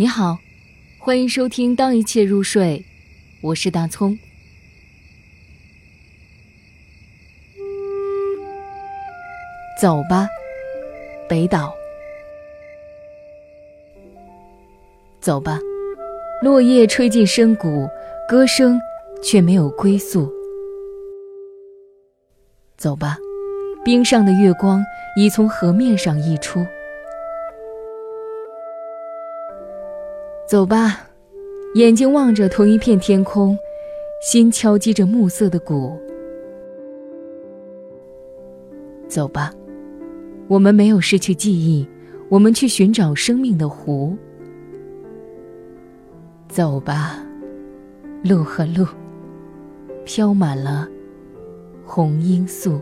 你好，欢迎收听《当一切入睡》，我是大葱。走吧，北岛。走吧，落叶吹进深谷，歌声却没有归宿。走吧，冰上的月光已从河面上溢出。走吧，眼睛望着同一片天空，心敲击着暮色的鼓。走吧，我们没有失去记忆，我们去寻找生命的湖。走吧，路和路，飘满了红罂粟。